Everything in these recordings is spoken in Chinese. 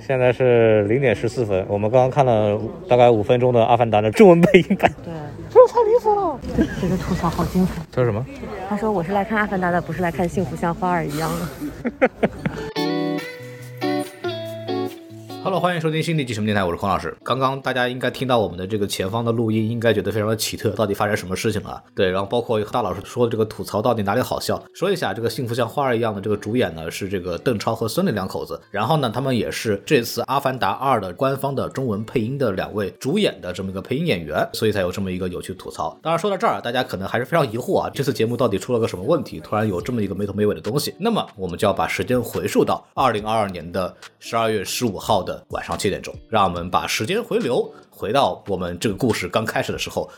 现在是零点十四分，我们刚刚看了大概五分钟的《阿凡达》的中文配音版。对，这太离谱了！这个吐槽好精彩。他说什么？他说我是来看《阿凡达》的，不是来看《幸福像花儿一样》的。Hello，欢迎收听新的一期什么电台，我是孔老师。刚刚大家应该听到我们的这个前方的录音，应该觉得非常的奇特，到底发生什么事情了？对，然后包括大老师说的这个吐槽到底哪里好笑？说一下，这个幸福像花儿一样的这个主演呢是这个邓超和孙俪两口子，然后呢，他们也是这次《阿凡达二》的官方的中文配音的两位主演的这么一个配音演员，所以才有这么一个有趣吐槽。当然说到这儿，大家可能还是非常疑惑啊，这次节目到底出了个什么问题？突然有这么一个没头没尾的东西？那么我们就要把时间回溯到二零二二年的十二月十五号的晚上七点钟。让我们把时间回流，回到我们这个故事刚开始的时候。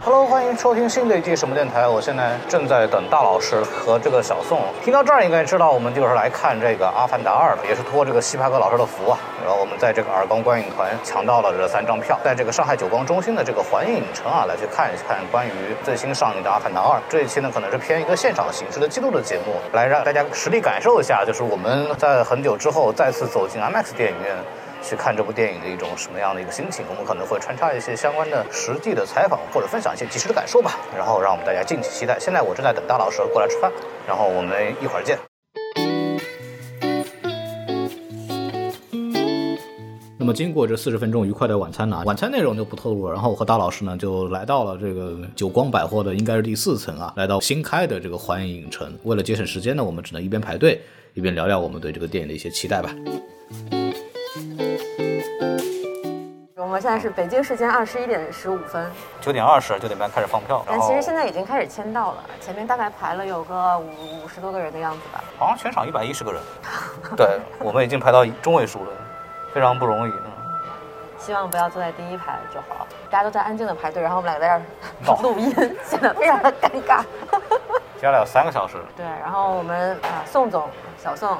Hello，欢迎收听新的一期什么电台。我现在正在等大老师和这个小宋。听到这儿应该知道，我们就是来看这个《阿凡达二》，的也是托这个西帕克老师的福啊。然后我们在这个尔光观影团抢到了这三张票，在这个上海久光中心的这个环影影城啊，来去看一看关于最新上映的《阿凡达二》。这一期呢，可能是偏一个现场形式的记录的节目，来让大家实地感受一下，就是我们在很久之后再次走进 IMAX 电影院。去看这部电影的一种什么样的一个心情？我们可能会穿插一些相关的实际的采访，或者分享一些即时的感受吧。然后让我们大家敬请期待。现在我正在等大老师过来吃饭，然后我们一会儿见。那么经过这四十分钟愉快的晚餐呢，晚餐内容就不透露了。然后我和大老师呢就来到了这个久光百货的应该是第四层啊，来到新开的这个环影影城。为了节省时间呢，我们只能一边排队一边聊聊我们对这个电影的一些期待吧。我们现在是北京时间二十一点十五分，九点二十，九点半开始放票。但其实现在已经开始签到了，前面大概排了有个五五十多个人的样子吧。好像全场一百一十个人。对，我们已经排到中位数了，非常不容易。嗯，希望不要坐在第一排就好。大家都在安静的排队，然后我们俩在这儿 录音，显得非常的尴尬。接下来有三个小时。对，然后我们啊，宋总、小宋。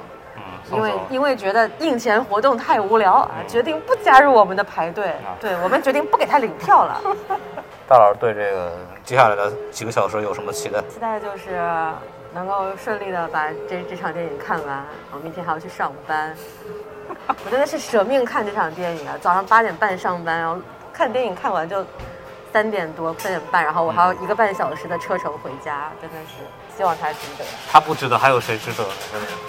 嗯，因为因为觉得印钱活动太无聊啊，决定不加入我们的排队。对我们决定不给他领票了。大老师对这个接下来的几个小时有什么期待？期待就是能够顺利的把这这场电影看完。我明天还要去上班，我真的是舍命看这场电影啊！早上八点半上班，然后看电影看完就三点多、三点半，然后我还有一个半小时的车程回家，真的是。希望他值得，他不值得，还有谁值得呢？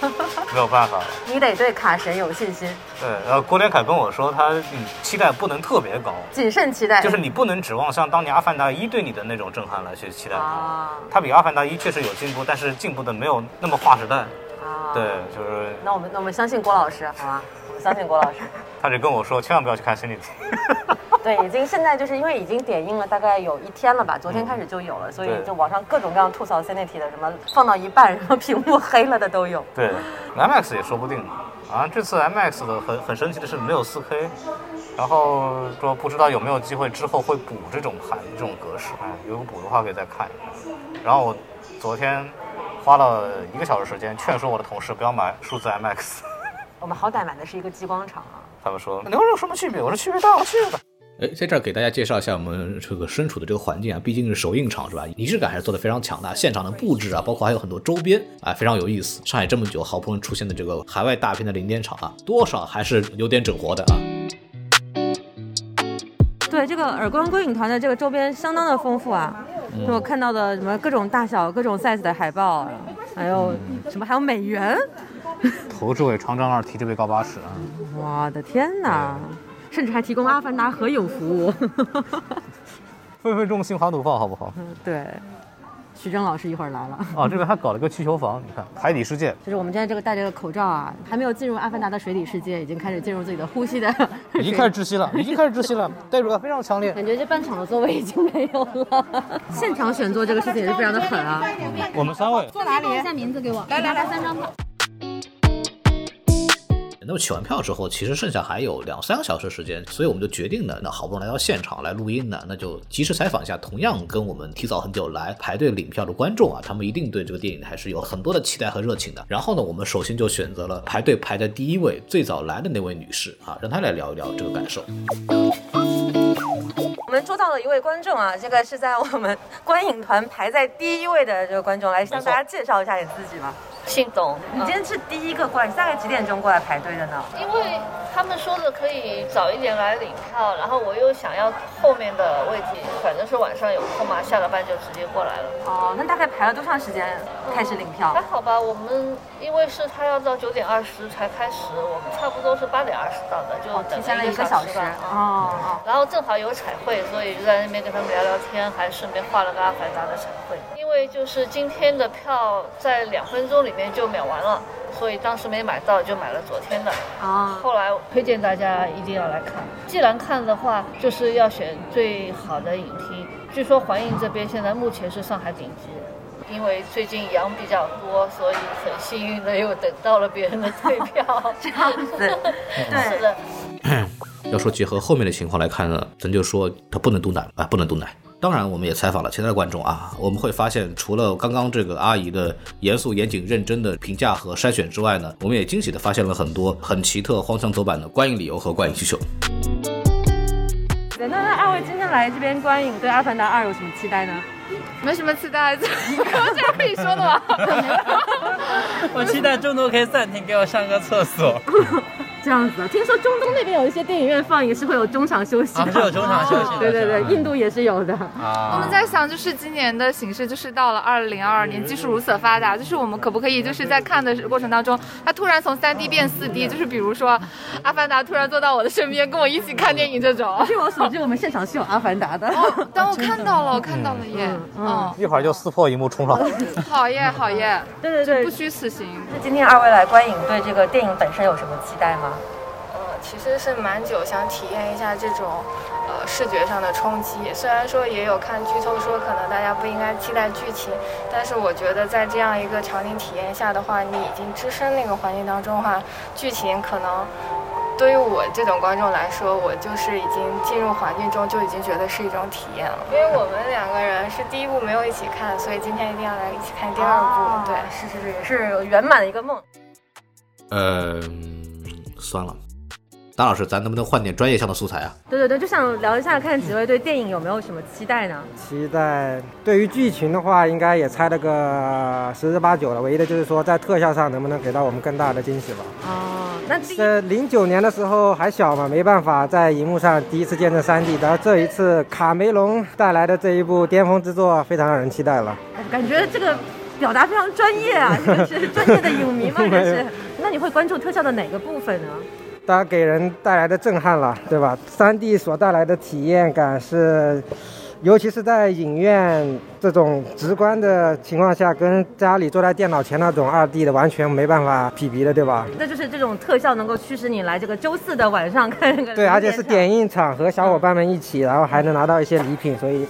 真的没有办法了。你得对卡神有信心。对，然后郭连凯跟我说，他嗯期待不能特别高，谨慎期待，就是你不能指望像当年《阿凡达一》对你的那种震撼来去期待啊。他比《阿凡达一》确实有进步，但是进步的没有那么划时代。啊，对，就是。那我们那我们相信郭老师，好吗？我们相信郭老师。他就跟我说，千万不要去看《心理题》。对，已经现在就是因为已经点映了大概有一天了吧，昨天开始就有了，所以就网上各种各样吐槽 Cinity 的，什么放到一半，什么屏幕黑了的都有。对，IMAX 也说不定。啊，这次 IMAX 的很很神奇的是没有 4K，然后说不知道有没有机会之后会补这种盘这种格式，哎，如果补的话可以再看。然后我昨天花了一个小时时间劝说我的同事不要买数字 IMAX。我们好歹买的是一个激光场啊。他们说能有什么区别？我说区别大了去了。哎，在这儿给大家介绍一下我们这个身处的这个环境啊，毕竟是首映场是吧？仪式感还是做的非常强大，现场的布置啊，包括还有很多周边啊，非常有意思。上海这么久，好不容易出现的这个海外大片的零点场啊，多少还是有点整活的啊。对这个耳光观影团的这个周边相当的丰富啊，就我看到的什么各种大小、各种 size 的海报，还有什么还有美元，头之尾长张二，体之尾高八尺啊！我的天哪！甚至还提供阿凡达合影服务，分分钟心花怒放，好不好？嗯，对。徐峥老师一会儿来了。啊，这边还搞了个气球房，你看海底世界。就是我们现在这个戴着个口罩啊，还没有进入阿凡达的水底世界，已经开始进入自己的呼吸的。已经开始窒息了，已经开始窒息了，代入感非常强烈。感觉这半场的座位已经没有了。现场选座这个事情也是非常的狠啊。我们三位坐哪里？一下名字给我。来来来，三张票。那么取完票之后，其实剩下还有两三个小时时间，所以我们就决定呢，那好不容易来到现场来录音呢，那就及时采访一下同样跟我们提早很久来排队领票的观众啊，他们一定对这个电影还是有很多的期待和热情的。然后呢，我们首先就选择了排队排在第一位、最早来的那位女士啊，让她来聊一聊这个感受。我们们捉到了一位观众啊，这个是在我们观影团排在第一位的这个观众，来向大家介绍一下你自己吧。姓董，你今天是第一个过来，你大概几点钟过来排队的呢？因为他们说的可以早一点来领票，然后我又想要后面的位置，反正是晚上有空嘛，下了班就直接过来了。哦，那大概排了多长时间开始领票？还好吧，我们因为是他要到九点二十才开始，我们差不多是八点二十到的，就等提前了一个小时。吧。哦哦。然后正好有彩绘，所以就在那边跟他们聊聊天，还顺便画了个阿凡达的彩绘。因为就是今天的票在两分钟里面就秒完了，所以当时没买到，就买了昨天的。啊。后来推荐大家一定要来看，既然看的话，就是要选最好的影厅。据说环影这边现在目前是上海顶级，因为最近羊比较多，所以很幸运的又等到了别人的退票。这样子。对。是的。要说结合后面的情况来看呢，咱就说他不能毒奶啊，不能毒奶。当然，我们也采访了其他的观众啊，我们会发现，除了刚刚这个阿姨的严肃、严谨、认真的评价和筛选之外呢，我们也惊喜的发现了很多很奇特、荒腔走板的观影理由和观影需求。那那二位今天来这边观影，对《阿凡达二》有什么期待呢？没什么期待，这样可以说的吗？我期待中途可以暂停，给我上个厕所。这样子，听说中东那边有一些电影院放映是会有中场休息的，是有中场休息。对对对，印度也是有的。我们在想，就是今年的形式，就是到了二零二二年，技术如此发达，就是我们可不可以就是在看的过程当中，它突然从三 D 变四 D，就是比如说阿凡达突然坐到我的身边，跟我一起看电影这种。据我所知，我们现场是有阿凡达的。哦，但我看到了，我看到了耶。嗯，一会儿就撕破荧幕冲上来。好耶，好耶。对对对，不虚此行。那今天二位来观影，对这个电影本身有什么期待吗？其实是蛮久想体验一下这种，呃，视觉上的冲击。虽然说也有看剧透说可能大家不应该期待剧情，但是我觉得在这样一个场景体验下的话，你已经置身那个环境当中的话，剧情可能对于我这种观众来说，我就是已经进入环境中就已经觉得是一种体验了。因为我们两个人是第一部没有一起看，所以今天一定要来一起看第二部。对，是是是，是圆满的一个梦。呃，算了。张老师，咱能不能换点专业向的素材啊？对对对，就想聊一下，看几位对电影有没有什么期待呢？期待对于剧情的话，应该也猜了个十之八九了。唯一的就是说，在特效上能不能给到我们更大的惊喜吧？哦，那是零九年的时候还小嘛，没办法在荧幕上第一次见证三 D，。然后这一次卡梅隆带来的这一部巅峰之作，非常让人期待了。感觉这个表达非常专业啊，这个是专业的影迷吗？这是？那你会关注特效的哪个部分呢？它给人带来的震撼了，对吧？3D 所带来的体验感是，尤其是在影院这种直观的情况下，跟家里坐在电脑前那种 2D 的完全没办法匹敌的，对吧？那就是这种特效能够驱使你来这个周四的晚上看这个。对，而且是点映场和小伙伴们一起，然后还能拿到一些礼品，所以。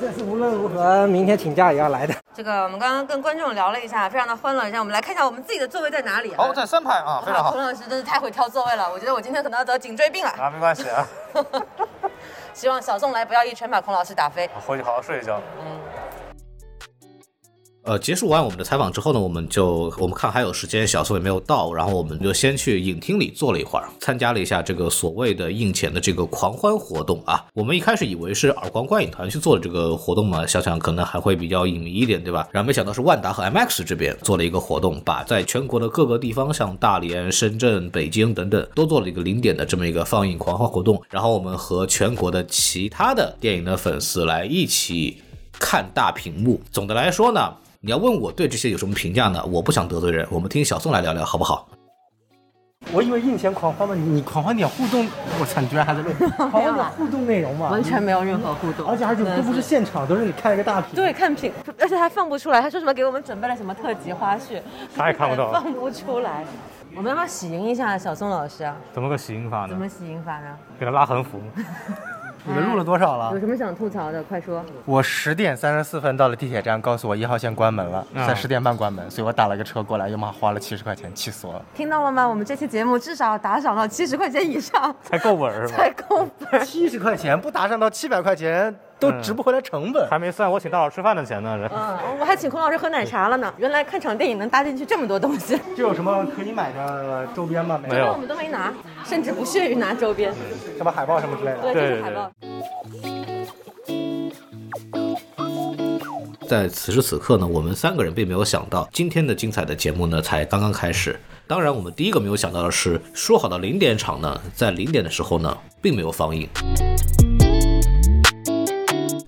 这是无论如何明天请假也要来的。这个我们刚刚跟观众聊了一下，非常的欢乐。现在我们来看一下我们自己的座位在哪里。哦，在三排啊，非常好。孔老师真是太会挑座位了，我觉得我今天可能要得颈椎病了。啊，没关系啊。希望小宋来不要一拳把孔老师打飞。回去好好睡一觉。嗯。呃，结束完我们的采访之后呢，我们就我们看还有时间，小宋也没有到，然后我们就先去影厅里坐了一会儿，参加了一下这个所谓的映前的这个狂欢活动啊。我们一开始以为是耳光观影团去做的这个活动嘛，想想可能还会比较隐秘一点，对吧？然后没想到是万达和 MX 这边做了一个活动，把在全国的各个地方，像大连、深圳、北京等等，都做了一个零点的这么一个放映狂欢活动。然后我们和全国的其他的电影的粉丝来一起看大屏幕。总的来说呢。你要问我对这些有什么评价呢？我不想得罪人，我们听小宋来聊聊好不好？我以为印前狂欢嘛，你狂欢点互动，我操，你居然还在录 狂欢点互动内容嘛？完全没有任何互动，而且而且都不是现场，都是你看一个大屏，对，看屏，而且还放不出来，他说什么给我们准备了什么特辑花絮，他也看不到，放不出来。我们要不要喜迎一下小宋老师啊？怎么个喜迎法呢？怎么喜迎法呢？给他拉横幅。你们录了多少了？有什么想吐槽的？快说！我十点三十四分到了地铁站，告诉我一号线关门了，在十点半关门，所以我打了个车过来，又妈花了七十块钱，气死我了。听到了吗？我们这期节目至少打赏到七十块钱以上才够本是吧？才够本。七十块钱不打赏到七百块钱都值不回来成本，还没算。我请大老师吃饭的钱呢？嗯，我还请孔老师喝奶茶了呢。原来看场电影能搭进去这么多东西，就有什么可以买的周边吗？没有，我们都没拿，甚至不屑于拿周边。什么海报、什么之类的。对，这是海报。在此时此刻呢，我们三个人并没有想到今天的精彩的节目呢才刚刚开始。当然，我们第一个没有想到的是，说好的零点场呢，在零点的时候呢，并没有放映。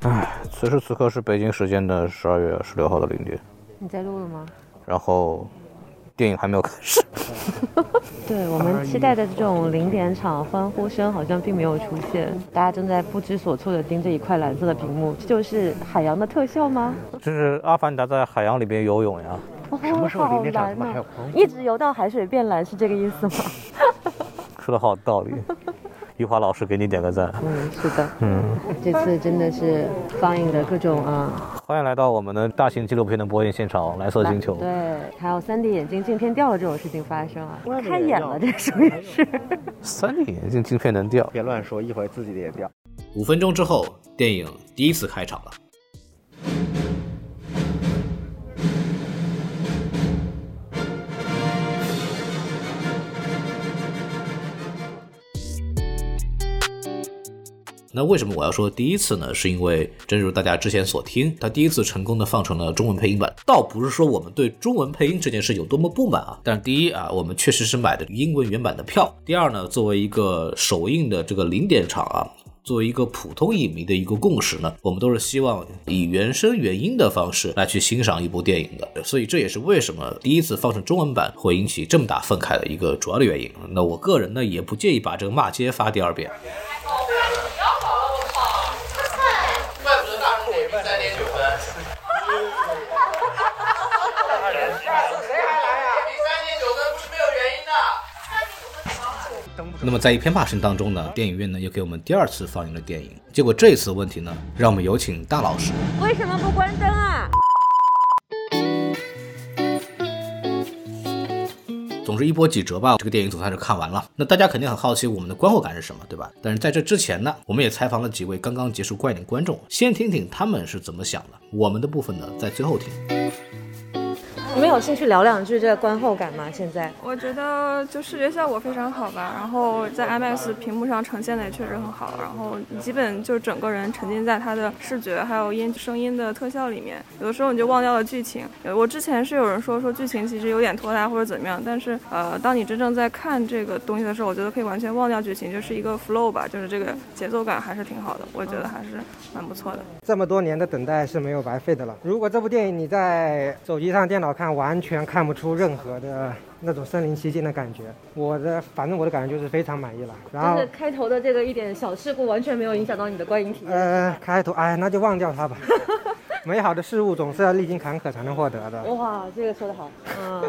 唉，此时此刻是北京时间的十二月十六号的零点，你在录了吗？然后电影还没有开始。对我们期待的这种零点场欢呼声好像并没有出现，大家正在不知所措地盯着一块蓝色的屏幕，这就是海洋的特效吗？这是阿凡达在海洋里边游泳呀。什么时候零点场一直游到海水变蓝是这个意思吗？说的好有道理。余华老师给你点个赞。嗯，是的，嗯，这次真的是放映的各种啊。欢迎来到我们的大型纪录片的播映现场，《蓝色星球》。对，还有 3D 眼镜镜片掉了这种事情发生啊，开眼了，这属于是。3D 眼镜镜片能掉？别乱说，一会儿自己的也掉。五分钟之后，电影第一次开场了。那为什么我要说第一次呢？是因为正如大家之前所听，它第一次成功的放成了中文配音版。倒不是说我们对中文配音这件事有多么不满啊，但是第一啊，我们确实是买的英文原版的票。第二呢，作为一个首映的这个零点场啊，作为一个普通影迷的一个共识呢，我们都是希望以原声原音的方式来去欣赏一部电影的。所以这也是为什么第一次放成中文版会引起这么大愤慨的一个主要的原因。那我个人呢，也不介意把这个骂街发第二遍。那么在一片骂声当中呢，电影院呢又给我们第二次放映了电影。结果这一次问题呢，让我们有请大老师。为什么不关灯啊？总之一波几折吧，这个电影总算是看完了。那大家肯定很好奇我们的观后感是什么，对吧？但是在这之前呢，我们也采访了几位刚刚结束观影的观众，先听听他们是怎么想的。我们的部分呢，在最后听。你们有兴趣聊两句这个观后感吗？现在我觉得就视觉效果非常好吧，然后在 IMAX 屏幕上呈现的也确实很好，然后基本就整个人沉浸在它的视觉还有音声音的特效里面，有的时候你就忘掉了剧情。我之前是有人说说剧情其实有点拖沓或者怎么样，但是呃，当你真正在看这个东西的时候，我觉得可以完全忘掉剧情，就是一个 flow 吧，就是这个节奏感还是挺好的，我觉得还是蛮不错的。这么多年的等待是没有白费的了。如果这部电影你在手机上、电脑看，完全看不出任何的那种身临其境的感觉。我的反正我的感觉就是非常满意了。然后就是开头的这个一点小事故，完全没有影响到你的观影体验。呃，开头哎，那就忘掉它吧。美好的事物总是要历经坎坷才能获得的。哇，这个说得好，嗯，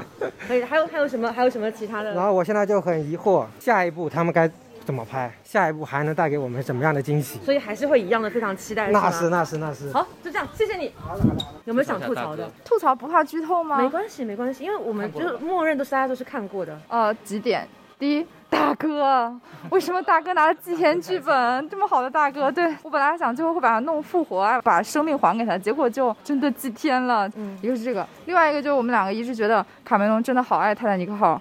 可以。还有还有什么？还有什么其他的？然后我现在就很疑惑，下一步他们该怎么拍？下一步还能带给我们什么样的惊喜？所以还是会一样的，非常期待。那是那是那是。好，就这样，谢谢你。好的好的。有没有想吐槽的？吐槽不怕剧透吗？没关系没关系，因为我们就是默认都是大家都是看过的。呃，几点？第一，大哥，为什么大哥拿了祭天剧本？这么好的大哥，对我本来想最后会把他弄复活，把生命还给他，结果就真的祭天了。嗯，一个是这个，另外一个就是我们两个一直觉得卡梅隆真的好爱泰坦尼克号。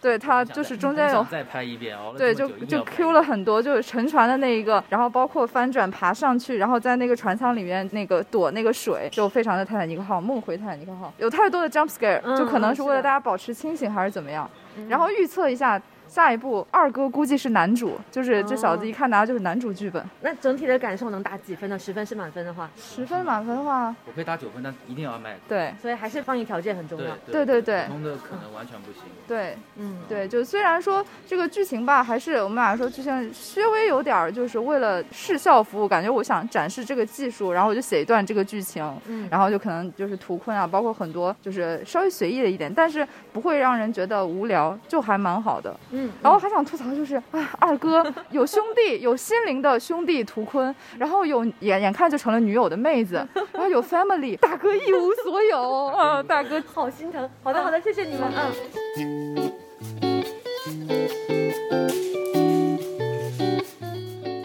对他就是中间有再拍一遍哦，对，就就 Q 了很多，就是沉船的那一个，然后包括翻转爬上去，然后在那个船舱里面那个躲那个水，就非常的泰坦尼克号梦回泰坦尼克号，有太多的 jump scare，就可能是为了大家保持清醒还是怎么样，然后预测一下。下一步二哥估计是男主，就是这小子一看拿的就是男主剧本。那整体的感受能打几分呢？十分是满分的话，十分满分的话，我可以打九分，但一定要卖。对，所以还是放映条件很重要。对对对，普通的可能完全不行。对，嗯，对，就虽然说这个剧情吧，还是我们俩说剧情稍微有点儿，就是为了视效服务，感觉我想展示这个技术，然后我就写一段这个剧情，嗯，然后就可能就是图困啊，包括很多就是稍微随意的一点，但是不会让人觉得无聊，就还蛮好的。嗯，然后还想吐槽。就是，啊，二哥有兄弟，有心灵的兄弟图坤，然后有眼眼看就成了女友的妹子，然后有 family，大哥一无所有，啊，大哥好心疼。好的，好的，谢谢你们，嗯。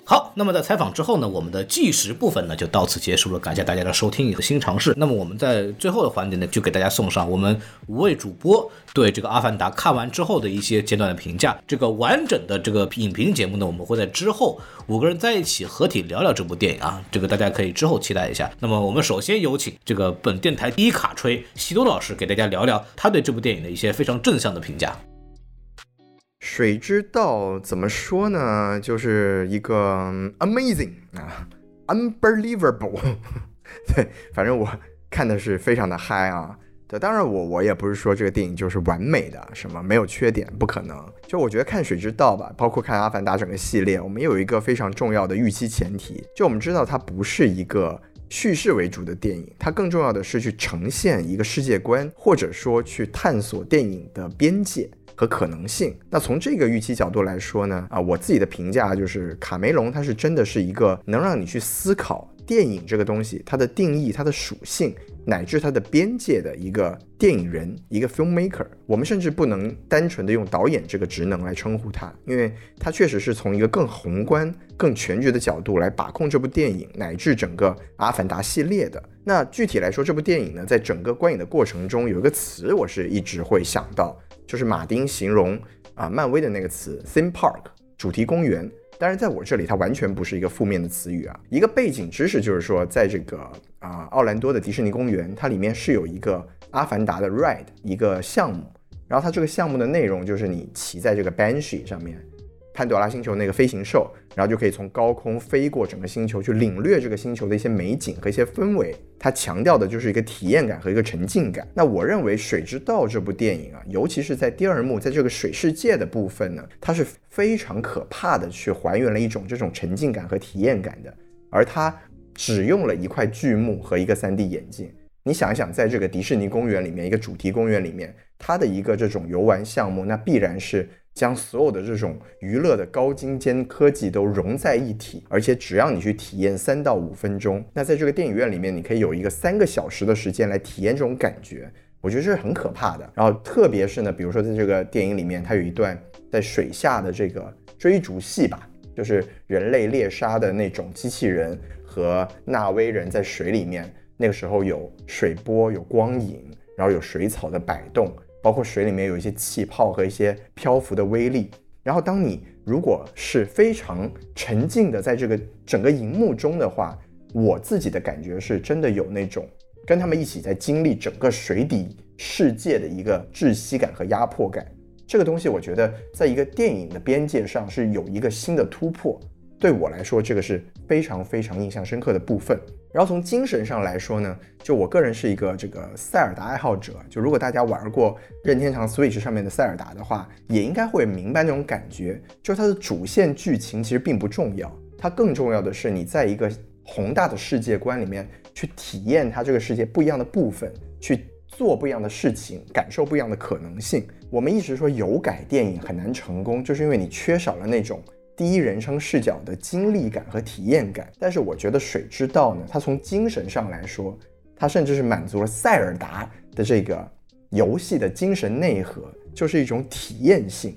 好，那么在采访之后呢，我们的计时部分呢就到此结束了，感谢大家的收听和新尝试。那么我们在最后的环节呢，就给大家送上我们五位主播对这个《阿凡达》看完之后的一些阶段的评价。这个完整的这个影评节目呢，我们会在之后五个人在一起合体聊聊这部电影啊，这个大家可以之后期待一下。那么我们首先有请这个本电台第一卡吹西多老师给大家聊聊他对这部电影的一些非常正向的评价。水之道怎么说呢？就是一个 amazing 啊，unbelievable。对，反正我看的是非常的嗨啊。对，当然我我也不是说这个电影就是完美的，什么没有缺点，不可能。就我觉得看水之道吧，包括看阿凡达整个系列，我们有一个非常重要的预期前提，就我们知道它不是一个叙事为主的电影，它更重要的是去呈现一个世界观，或者说去探索电影的边界。和可能性。那从这个预期角度来说呢，啊，我自己的评价就是卡梅隆他是真的是一个能让你去思考电影这个东西它的定义、它的属性乃至它的边界的一个电影人，一个 filmmaker。我们甚至不能单纯的用导演这个职能来称呼他，因为他确实是从一个更宏观、更全局的角度来把控这部电影乃至整个阿凡达系列的。那具体来说，这部电影呢，在整个观影的过程中，有一个词我是一直会想到。就是马丁形容啊，漫威的那个词 theme park 主题公园。但是，在我这里，它完全不是一个负面的词语啊。一个背景知识就是说，在这个啊奥兰多的迪士尼公园，它里面是有一个阿凡达的 ride 一个项目。然后它这个项目的内容就是你骑在这个 Banshee 上面。潘多拉星球那个飞行兽，然后就可以从高空飞过整个星球，去领略这个星球的一些美景和一些氛围。它强调的就是一个体验感和一个沉浸感。那我认为《水之道》这部电影啊，尤其是在第二幕，在这个水世界的部分呢，它是非常可怕的，去还原了一种这种沉浸感和体验感的。而它只用了一块巨幕和一个 3D 眼镜。你想一想，在这个迪士尼公园里面，一个主题公园里面，它的一个这种游玩项目，那必然是。将所有的这种娱乐的高精尖科技都融在一起，而且只要你去体验三到五分钟，那在这个电影院里面，你可以有一个三个小时的时间来体验这种感觉，我觉得这是很可怕的。然后特别是呢，比如说在这个电影里面，它有一段在水下的这个追逐戏吧，就是人类猎杀的那种机器人和纳威人在水里面，那个时候有水波、有光影，然后有水草的摆动。包括水里面有一些气泡和一些漂浮的微粒，然后当你如果是非常沉浸的在这个整个荧幕中的话，我自己的感觉是真的有那种跟他们一起在经历整个水底世界的一个窒息感和压迫感。这个东西我觉得在一个电影的边界上是有一个新的突破。对我来说，这个是非常非常印象深刻的部分。然后从精神上来说呢，就我个人是一个这个塞尔达爱好者。就如果大家玩过任天堂 Switch 上面的塞尔达的话，也应该会明白那种感觉。就是它的主线剧情其实并不重要，它更重要的是你在一个宏大的世界观里面去体验它这个世界不一样的部分，去做不一样的事情，感受不一样的可能性。我们一直说有改电影很难成功，就是因为你缺少了那种。第一人称视角的经历感和体验感，但是我觉得《水之道》呢，它从精神上来说，它甚至是满足了塞尔达的这个游戏的精神内核，就是一种体验性。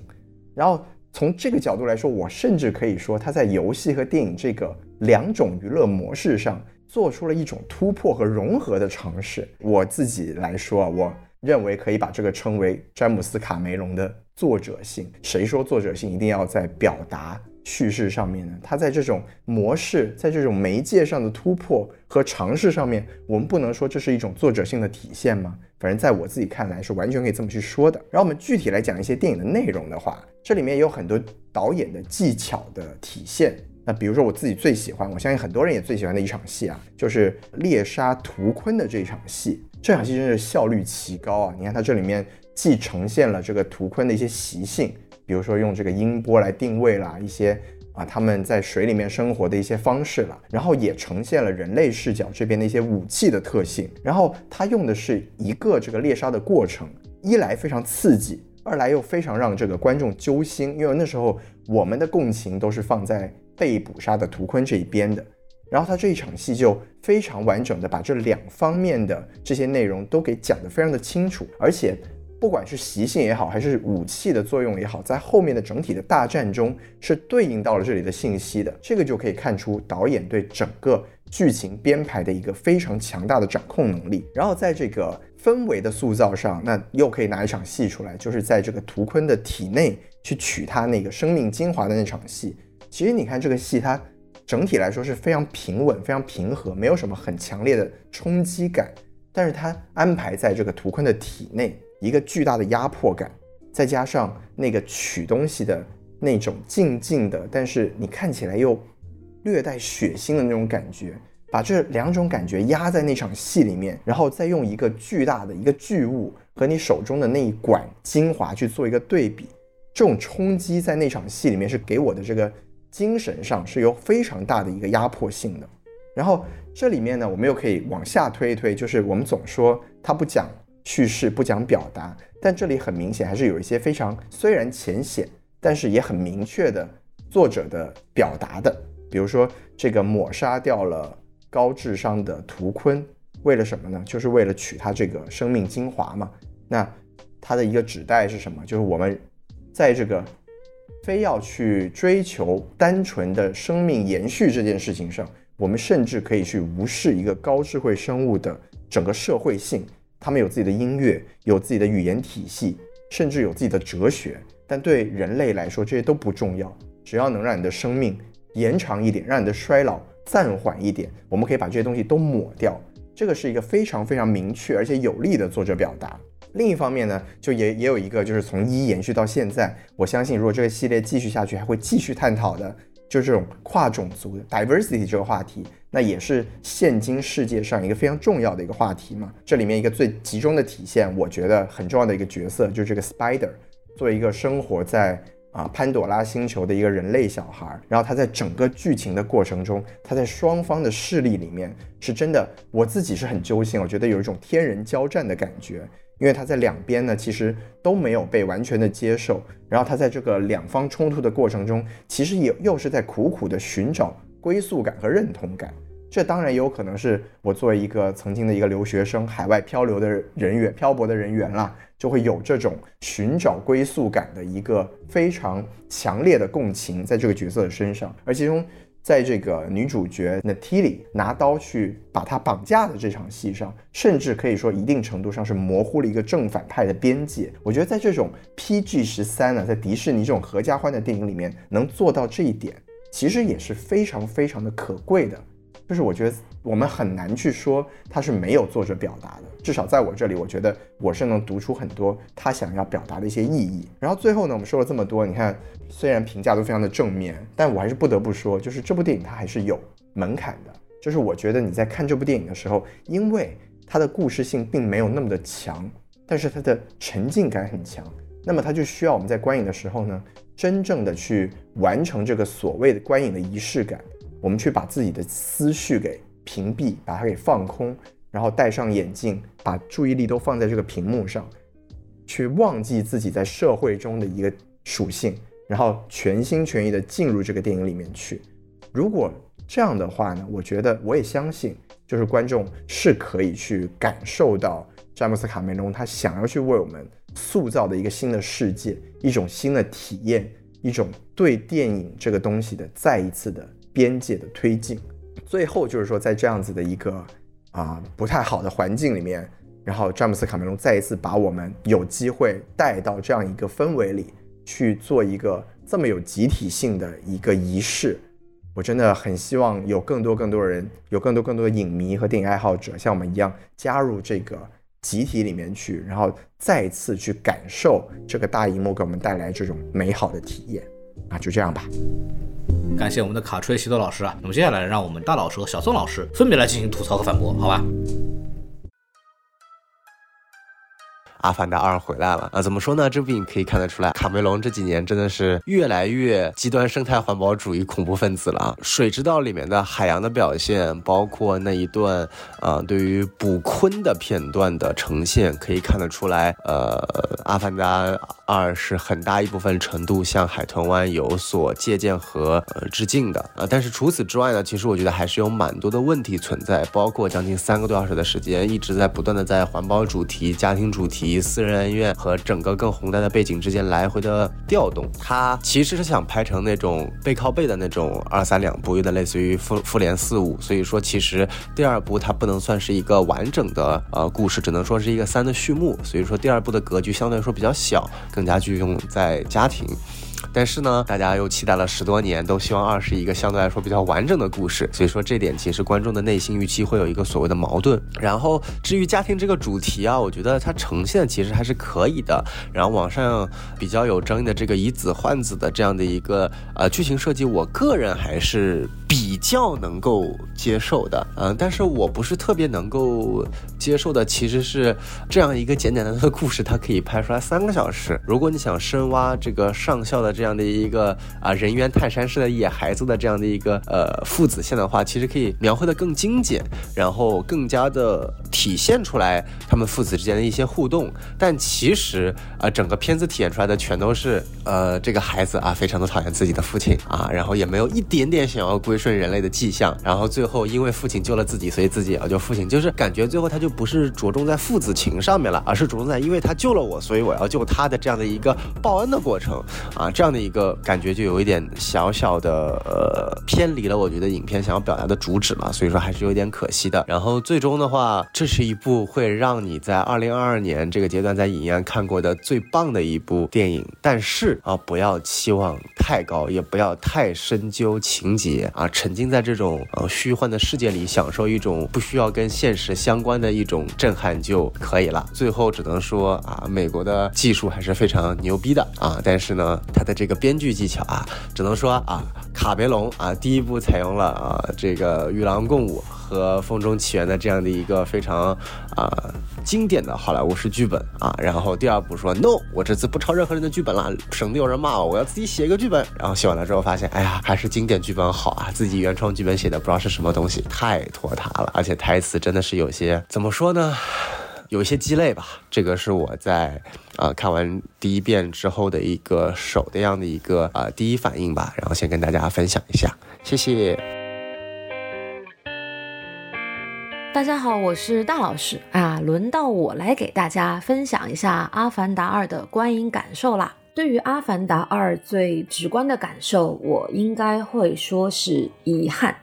然后从这个角度来说，我甚至可以说，它在游戏和电影这个两种娱乐模式上做出了一种突破和融合的尝试。我自己来说啊，我认为可以把这个称为詹姆斯·卡梅隆的作者性。谁说作者性一定要在表达？叙事上面呢，它在这种模式，在这种媒介上的突破和尝试上面，我们不能说这是一种作者性的体现吗？反正在我自己看来是完全可以这么去说的。然后我们具体来讲一些电影的内容的话，这里面也有很多导演的技巧的体现。那比如说我自己最喜欢，我相信很多人也最喜欢的一场戏啊，就是猎杀图坤的这一场戏。这场戏真是效率奇高啊！你看它这里面既呈现了这个图坤的一些习性。比如说用这个音波来定位啦，一些啊他们在水里面生活的一些方式了，然后也呈现了人类视角这边的一些武器的特性。然后他用的是一个这个猎杀的过程，一来非常刺激，二来又非常让这个观众揪心，因为那时候我们的共情都是放在被捕杀的图坤这一边的。然后他这一场戏就非常完整的把这两方面的这些内容都给讲得非常的清楚，而且。不管是习性也好，还是武器的作用也好，在后面的整体的大战中是对应到了这里的信息的。这个就可以看出导演对整个剧情编排的一个非常强大的掌控能力。然后在这个氛围的塑造上，那又可以拿一场戏出来，就是在这个图坤的体内去取他那个生命精华的那场戏。其实你看这个戏，它整体来说是非常平稳、非常平和，没有什么很强烈的冲击感。但是它安排在这个图坤的体内。一个巨大的压迫感，再加上那个取东西的那种静静的，但是你看起来又略带血腥的那种感觉，把这两种感觉压在那场戏里面，然后再用一个巨大的一个巨物和你手中的那一管精华去做一个对比，这种冲击在那场戏里面是给我的这个精神上是有非常大的一个压迫性的。然后这里面呢，我们又可以往下推一推，就是我们总说他不讲。叙事不讲表达，但这里很明显还是有一些非常虽然浅显，但是也很明确的作者的表达的。比如说这个抹杀掉了高智商的图坤，为了什么呢？就是为了取他这个生命精华嘛。那他的一个指代是什么？就是我们在这个非要去追求单纯的生命延续这件事情上，我们甚至可以去无视一个高智慧生物的整个社会性。他们有自己的音乐，有自己的语言体系，甚至有自己的哲学。但对人类来说，这些都不重要。只要能让你的生命延长一点，让你的衰老暂缓一点，我们可以把这些东西都抹掉。这个是一个非常非常明确而且有力的作者表达。另一方面呢，就也也有一个，就是从一延续到现在，我相信如果这个系列继续下去，还会继续探讨的。就这种跨种族 diversity 这个话题，那也是现今世界上一个非常重要的一个话题嘛。这里面一个最集中的体现，我觉得很重要的一个角色，就是这个 Spider，作为一个生活在啊潘朵拉星球的一个人类小孩，然后他在整个剧情的过程中，他在双方的势力里面是真的，我自己是很揪心，我觉得有一种天人交战的感觉。因为他在两边呢，其实都没有被完全的接受，然后他在这个两方冲突的过程中，其实也又是在苦苦的寻找归宿感和认同感。这当然也有可能是我作为一个曾经的一个留学生，海外漂流的人员、漂泊的人员啦，就会有这种寻找归宿感的一个非常强烈的共情在这个角色的身上，而其中。在这个女主角 Natalie 拿刀去把他绑架的这场戏上，甚至可以说一定程度上是模糊了一个正反派的边界。我觉得在这种 PG 十三呢，在迪士尼这种合家欢的电影里面能做到这一点，其实也是非常非常的可贵的。就是我觉得我们很难去说他是没有作者表达的，至少在我这里，我觉得我是能读出很多他想要表达的一些意义。然后最后呢，我们说了这么多，你看虽然评价都非常的正面，但我还是不得不说，就是这部电影它还是有门槛的。就是我觉得你在看这部电影的时候，因为它的故事性并没有那么的强，但是它的沉浸感很强，那么它就需要我们在观影的时候呢，真正的去完成这个所谓的观影的仪式感。我们去把自己的思绪给屏蔽，把它给放空，然后戴上眼镜，把注意力都放在这个屏幕上，去忘记自己在社会中的一个属性，然后全心全意的进入这个电影里面去。如果这样的话呢，我觉得我也相信，就是观众是可以去感受到詹姆斯卡梅隆他想要去为我们塑造的一个新的世界，一种新的体验，一种对电影这个东西的再一次的。边界的推进，最后就是说，在这样子的一个啊不太好的环境里面，然后詹姆斯卡梅隆再一次把我们有机会带到这样一个氛围里去做一个这么有集体性的一个仪式，我真的很希望有更多更多人，有更多更多的影迷和电影爱好者像我们一样加入这个集体里面去，然后再次去感受这个大荧幕给我们带来这种美好的体验啊，就这样吧。感谢我们的卡吹西多老师啊，那么接下来让我们大老师和小宋老师分别来进行吐槽和反驳，好吧？阿凡达二回来了啊！怎么说呢？这部影可以看得出来，卡梅隆这几年真的是越来越极端生态环保主义恐怖分子了啊。水之道里面的海洋的表现，包括那一段啊，对于捕鲲的片段的呈现，可以看得出来，呃，阿凡达二是很大一部分程度向海豚湾有所借鉴和呃致敬的啊。但是除此之外呢，其实我觉得还是有蛮多的问题存在，包括将近三个多小时的时间，一直在不断的在环保主题、家庭主题。以、私人恩怨和整个更宏大的背景之间来回的调动。他其实是想拍成那种背靠背的那种二三两部，有点类似于复复联四五。所以说，其实第二部它不能算是一个完整的呃故事，只能说是一个三的序幕。所以说，第二部的格局相对来说比较小，更加聚重在家庭。但是呢，大家又期待了十多年，都希望二是一个相对来说比较完整的故事，所以说这点其实观众的内心预期会有一个所谓的矛盾。然后至于家庭这个主题啊，我觉得它呈现其实还是可以的。然后网上比较有争议的这个以子换子的这样的一个呃剧情设计，我个人还是比较能够接受的。嗯，但是我不是特别能够接受的，其实是这样一个简简单单的故事，它可以拍出来三个小时。如果你想深挖这个上校的。这样的一个啊人猿泰山式的野孩子的这样的一个呃父子线的话，其实可以描绘的更精简，然后更加的体现出来他们父子之间的一些互动。但其实啊，整个片子体现出来的全都是呃这个孩子啊非常的讨厌自己的父亲啊，然后也没有一点点想要归顺人类的迹象。然后最后因为父亲救了自己，所以自己也要救父亲，就是感觉最后他就不是着重在父子情上面了，而是着重在因为他救了我，所以我要救他的这样的一个报恩的过程啊，这样。的一个感觉就有一点小小的呃偏离了，我觉得影片想要表达的主旨嘛，所以说还是有点可惜的。然后最终的话，这是一部会让你在二零二二年这个阶段在影院看过的最棒的一部电影，但是啊，不要期望太高，也不要太深究情节啊，沉浸在这种呃虚幻的世界里，享受一种不需要跟现实相关的一种震撼就可以了。最后只能说啊，美国的技术还是非常牛逼的啊，但是呢，它的这个编剧技巧啊，只能说啊，卡梅隆啊，第一部采用了啊这个与狼共舞和《风中起源》的这样的一个非常啊经典的好莱坞式剧本啊，然后第二部说 no，我这次不抄任何人的剧本了，省得有人骂我，我要自己写一个剧本。然后写完了之后发现，哎呀，还是经典剧本好啊，自己原创剧本写的不知道是什么东西，太拖沓了，而且台词真的是有些怎么说呢？有一些鸡肋吧，这个是我在啊看完第一遍之后的一个手的样的一个啊第一反应吧，然后先跟大家分享一下，谢谢。大家好，我是大老师啊，轮到我来给大家分享一下《阿凡达二》的观影感受啦。对于《阿凡达二》最直观的感受，我应该会说是遗憾。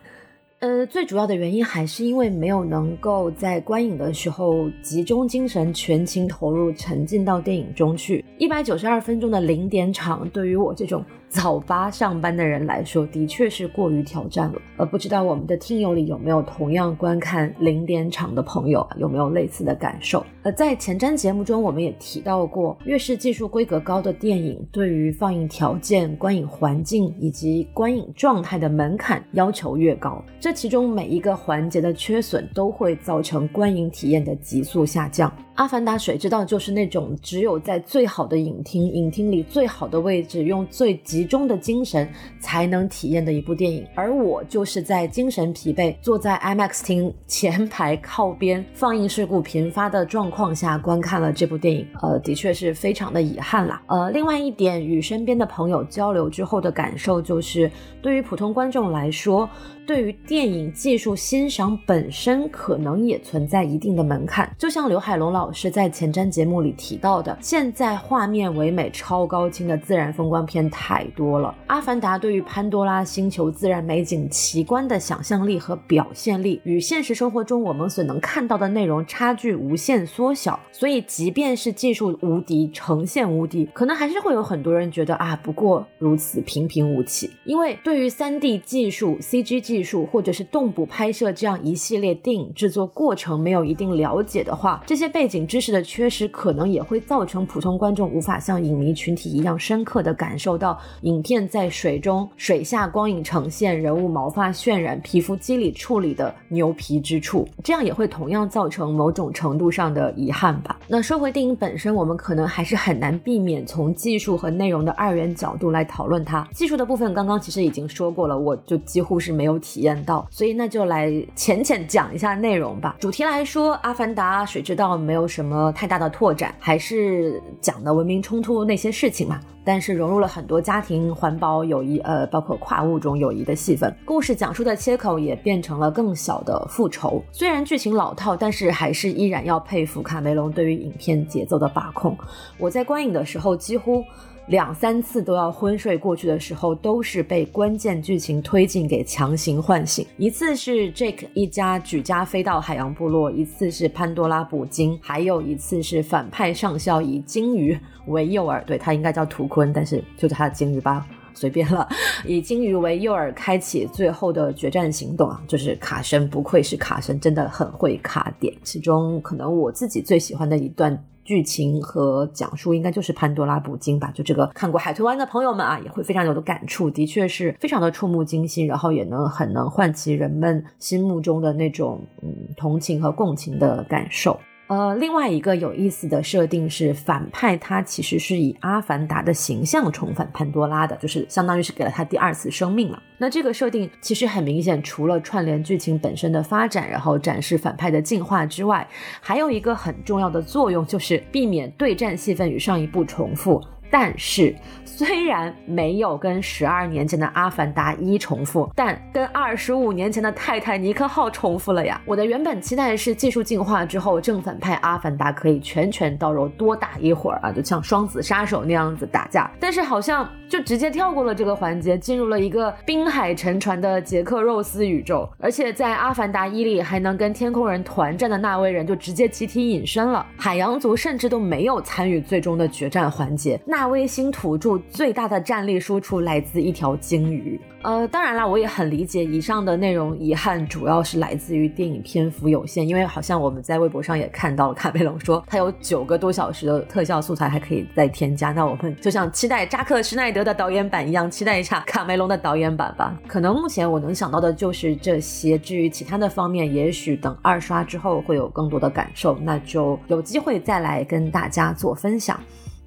呃，最主要的原因还是因为没有能够在观影的时候集中精神、全情投入、沉浸到电影中去。一百九十二分钟的零点场，对于我这种。早八上班的人来说，的确是过于挑战了。呃，不知道我们的听友里有没有同样观看零点场的朋友，有没有类似的感受？呃，在前瞻节目中，我们也提到过，越是技术规格高的电影，对于放映条件、观影环境以及观影状态的门槛要求越高。这其中每一个环节的缺损，都会造成观影体验的急速下降。阿凡达水之道就是那种只有在最好的影厅，影厅里最好的位置，用最集中的精神才能体验的一部电影。而我就是在精神疲惫，坐在 IMAX 厅前排靠边，放映事故频发的状况下观看了这部电影。呃，的确是非常的遗憾啦。呃，另外一点，与身边的朋友交流之后的感受就是，对于普通观众来说。对于电影技术欣赏本身，可能也存在一定的门槛。就像刘海龙老师在前瞻节目里提到的，现在画面唯美、超高清的自然风光片太多了。《阿凡达》对于潘多拉星球自然美景奇观的想象力和表现力，与现实生活中我们所能看到的内容差距无限缩小。所以，即便是技术无敌、呈现无敌，可能还是会有很多人觉得啊，不过如此，平平无奇。因为对于 3D 技术、CG，技术或者是动捕拍摄这样一系列电影制作过程没有一定了解的话，这些背景知识的缺失可能也会造成普通观众无法像影迷群体一样深刻的感受到影片在水中、水下光影呈现、人物毛发渲染、皮肤肌理处理的牛皮之处，这样也会同样造成某种程度上的遗憾吧。那说回电影本身，我们可能还是很难避免从技术和内容的二元角度来讨论它。技术的部分刚刚其实已经说过了，我就几乎是没有。体验到，所以那就来浅浅讲一下内容吧。主题来说，《阿凡达：水之道》没有什么太大的拓展，还是讲的文明冲突那些事情嘛。但是融入了很多家庭、环保、友谊，呃，包括跨物种友谊的戏份。故事讲述的切口也变成了更小的复仇。虽然剧情老套，但是还是依然要佩服卡梅隆对于影片节奏的把控。我在观影的时候几乎。两三次都要昏睡过去的时候，都是被关键剧情推进给强行唤醒。一次是 Jake 一家举家飞到海洋部落，一次是潘多拉捕鲸，还有一次是反派上校以鲸鱼为诱饵，对他应该叫图坤，但是就叫他鲸鱼吧，随便了。以鲸鱼为诱饵，开启最后的决战行动啊！就是卡神，不愧是卡神，真的很会卡点。其中可能我自己最喜欢的一段。剧情和讲述应该就是潘多拉捕鲸吧，就这个看过《海豚湾》的朋友们啊，也会非常有的感触，的确是非常的触目惊心，然后也能很能唤起人们心目中的那种嗯同情和共情的感受。呃，另外一个有意思的设定是，反派他其实是以阿凡达的形象重返潘多拉的，就是相当于是给了他第二次生命了。那这个设定其实很明显，除了串联剧情本身的发展，然后展示反派的进化之外，还有一个很重要的作用，就是避免对战戏份与上一部重复。但是，虽然没有跟十二年前的《阿凡达一》重复，但跟二十五年前的《泰坦尼克号》重复了呀！我的原本期待是技术进化之后，正反派阿凡达可以拳拳到肉，多打一会儿啊，就像双子杀手那样子打架。但是好像就直接跳过了这个环节，进入了一个滨海沉船的杰克肉丝宇宙。而且在《阿凡达一》里还能跟天空人团战的那位人，就直接集体隐身了。海洋族甚至都没有参与最终的决战环节。那纳威星土著最大的战力输出来自一条鲸鱼。呃，当然啦，我也很理解以上的内容遗憾，主要是来自于电影篇幅有限。因为好像我们在微博上也看到了，卡梅隆说他有九个多小时的特效素材还可以再添加。那我们就像期待扎克施耐德的导演版一样，期待一下卡梅隆的导演版吧。可能目前我能想到的就是这些。至于其他的方面，也许等二刷之后会有更多的感受，那就有机会再来跟大家做分享。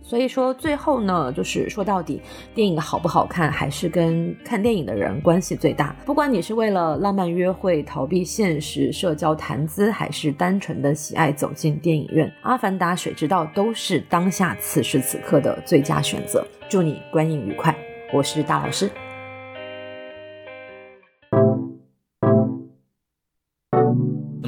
所以说，最后呢，就是说到底，电影好不好看，还是跟看电影的人关系最大。不管你是为了浪漫约会、逃避现实、社交谈资，还是单纯的喜爱走进电影院，《阿凡达：水之道》都是当下此时此刻的最佳选择。祝你观影愉快，我是大老师。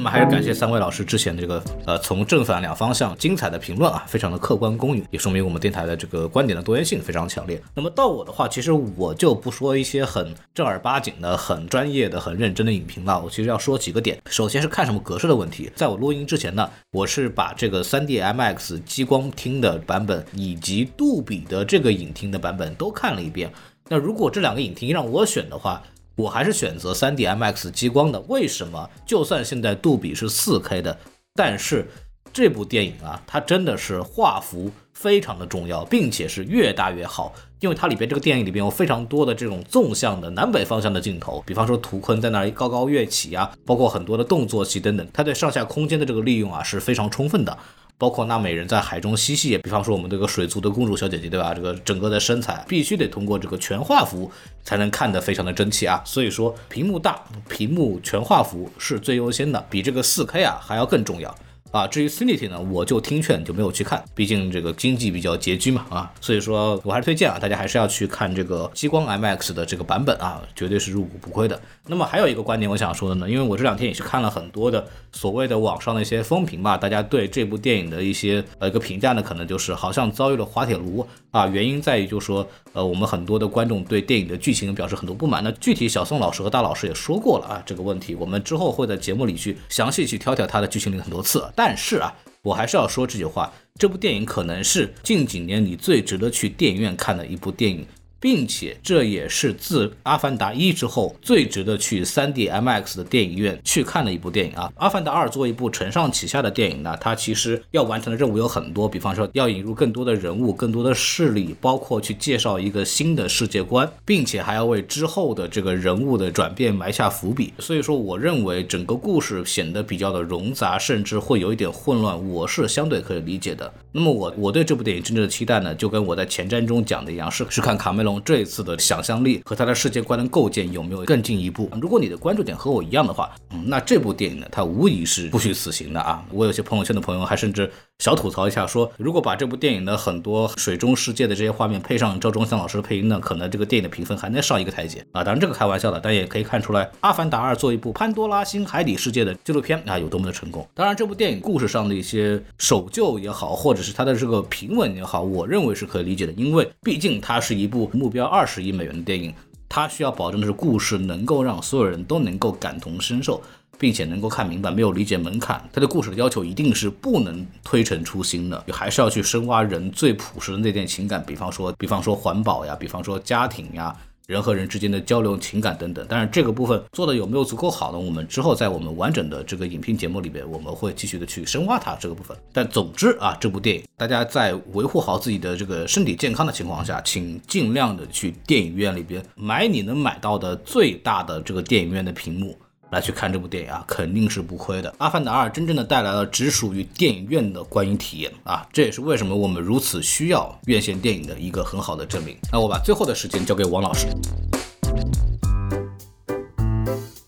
那么还是感谢三位老师之前的这个呃从正反两方向精彩的评论啊，非常的客观公允，也说明我们电台的这个观点的多元性非常强烈。那么到我的话，其实我就不说一些很正儿八经的、很专业的、很认真的影评了。我其实要说几个点，首先是看什么格式的问题。在我录音之前呢，我是把这个 3D MX 激光厅的版本以及杜比的这个影厅的版本都看了一遍。那如果这两个影厅让我选的话，我还是选择 3D MX 激光的，为什么？就算现在杜比是 4K 的，但是这部电影啊，它真的是画幅非常的重要，并且是越大越好，因为它里边这个电影里边有非常多的这种纵向的南北方向的镜头，比方说图坤在那儿高高跃起啊，包括很多的动作戏等等，它对上下空间的这个利用啊是非常充分的。包括那美人在海中嬉戏，比方说我们这个水族的公主小姐姐，对吧？这个整个的身材必须得通过这个全画幅才能看得非常的真切啊。所以说，屏幕大，屏幕全画幅是最优先的，比这个四 K 啊还要更重要。啊，至于 Cinity 呢，我就听劝就没有去看，毕竟这个经济比较拮据嘛，啊，所以说我还是推荐啊，大家还是要去看这个激光 MX 的这个版本啊，绝对是入股不亏的。那么还有一个观点我想说的呢，因为我这两天也是看了很多的所谓的网上的一些风评吧，大家对这部电影的一些呃一个评价呢，可能就是好像遭遇了滑铁卢啊，原因在于就是说，呃，我们很多的观众对电影的剧情表示很多不满。那具体小宋老师和大老师也说过了啊，这个问题我们之后会在节目里去详细去挑挑他的剧情里很多次。但但是啊，我还是要说这句话，这部电影可能是近几年你最值得去电影院看的一部电影。并且这也是自《阿凡达一》之后最值得去 3D MX 的电影院去看的一部电影啊！《阿凡达二》作为一部承上启下的电影呢，它其实要完成的任务有很多，比方说要引入更多的人物、更多的势力，包括去介绍一个新的世界观，并且还要为之后的这个人物的转变埋下伏笔。所以说，我认为整个故事显得比较的冗杂，甚至会有一点混乱，我是相对可以理解的。那么我我对这部电影真正的期待呢，就跟我在前瞻中讲的一样，是是看卡梅隆。这一次的想象力和他的世界观的构建有没有更进一步？如果你的关注点和我一样的话，嗯，那这部电影呢，它无疑是不虚此行的啊！我有些朋友圈的朋友还甚至小吐槽一下，说如果把这部电影的很多水中世界的这些画面配上赵忠祥老师的配音呢，可能这个电影的评分还能上一个台阶啊。当然这个开玩笑的，但也可以看出来，《阿凡达二》做一部潘多拉星海底世界的纪录片啊，有多么的成功。当然，这部电影故事上的一些守旧也好，或者是它的这个平稳也好，我认为是可以理解的，因为毕竟它是一部目标二十亿美元的电影。它需要保证的是故事能够让所有人都能够感同身受，并且能够看明白，没有理解门槛。它的故事的要求一定是不能推陈出新的，还是要去深挖人最朴实的那点情感，比方说，比方说环保呀，比方说家庭呀。人和人之间的交流、情感等等，但是这个部分做的有没有足够好呢？我们之后在我们完整的这个影评节目里边，我们会继续的去深挖它这个部分。但总之啊，这部电影大家在维护好自己的这个身体健康的情况下，请尽量的去电影院里边买你能买到的最大的这个电影院的屏幕。来去看这部电影啊，肯定是不亏的。《阿凡达二》真正的带来了只属于电影院的观影体验啊，这也是为什么我们如此需要院线电影的一个很好的证明。那我把最后的时间交给王老师。《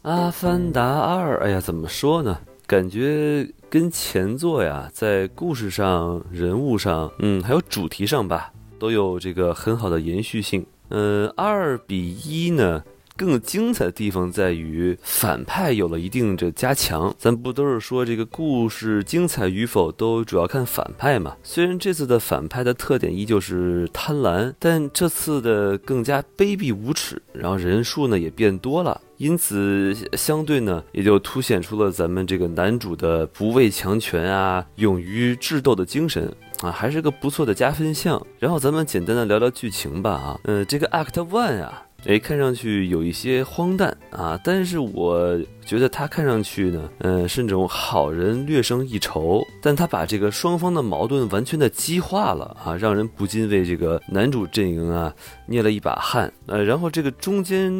阿凡达二》，哎呀，怎么说呢？感觉跟前作呀，在故事上、人物上，嗯，还有主题上吧，都有这个很好的延续性。嗯，二比一呢？更精彩的地方在于反派有了一定的加强。咱不都是说这个故事精彩与否都主要看反派嘛？虽然这次的反派的特点依旧是贪婪，但这次的更加卑鄙无耻，然后人数呢也变多了，因此相对呢也就凸显出了咱们这个男主的不畏强权啊、勇于智斗的精神啊，还是个不错的加分项。然后咱们简单的聊聊剧情吧啊，呃，这个 Act One 啊。哎，看上去有一些荒诞啊，但是我。觉得他看上去呢，嗯，是那种好人略胜一筹，但他把这个双方的矛盾完全的激化了啊，让人不禁为这个男主阵营啊捏了一把汗。呃，然后这个中间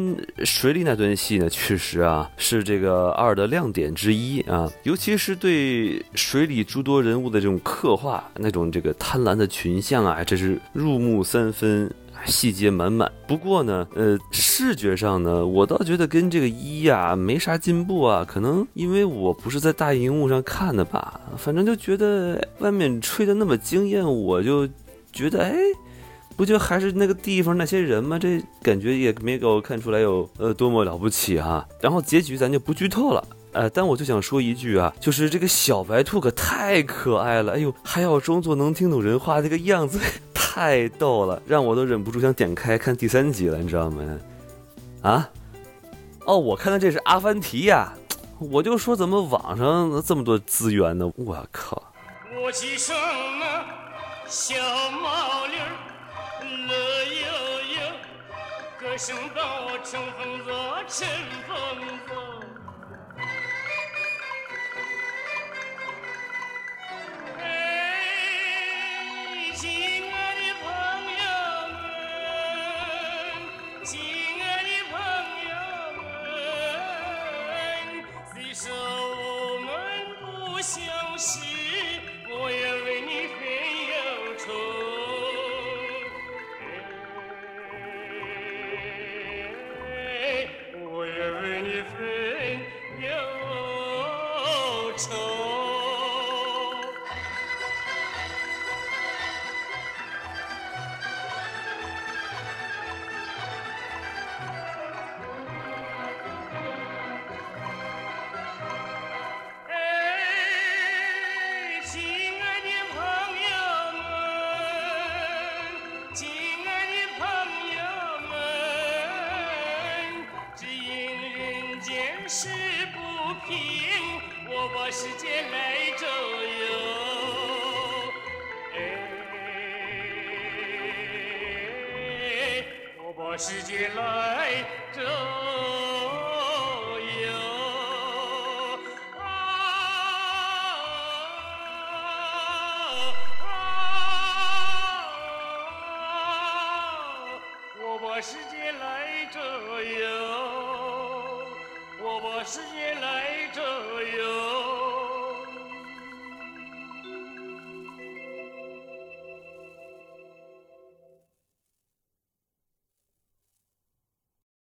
水里那段戏呢，确实啊是这个二的亮点之一啊，尤其是对水里诸多人物的这种刻画，那种这个贪婪的群像啊，真是入木三分。细节满满，不过呢，呃，视觉上呢，我倒觉得跟这个一呀没啥进步啊。可能因为我不是在大荧幕上看的吧，反正就觉得外面吹的那么惊艳，我就觉得，哎，不就还是那个地方那些人吗？这感觉也没给我看出来有呃多么了不起哈。然后结局咱就不剧透了。呃，但我就想说一句啊，就是这个小白兔可太可爱了，哎呦，还要装作能听懂人话，那个样子太逗了，让我都忍不住想点开看第三集了，你知道吗？啊？哦，我看的这是阿凡提呀，我就说怎么网上这么多资源呢？我靠！我几声啊，小毛驴乐悠悠，歌声到乘风坐，乘风坐。世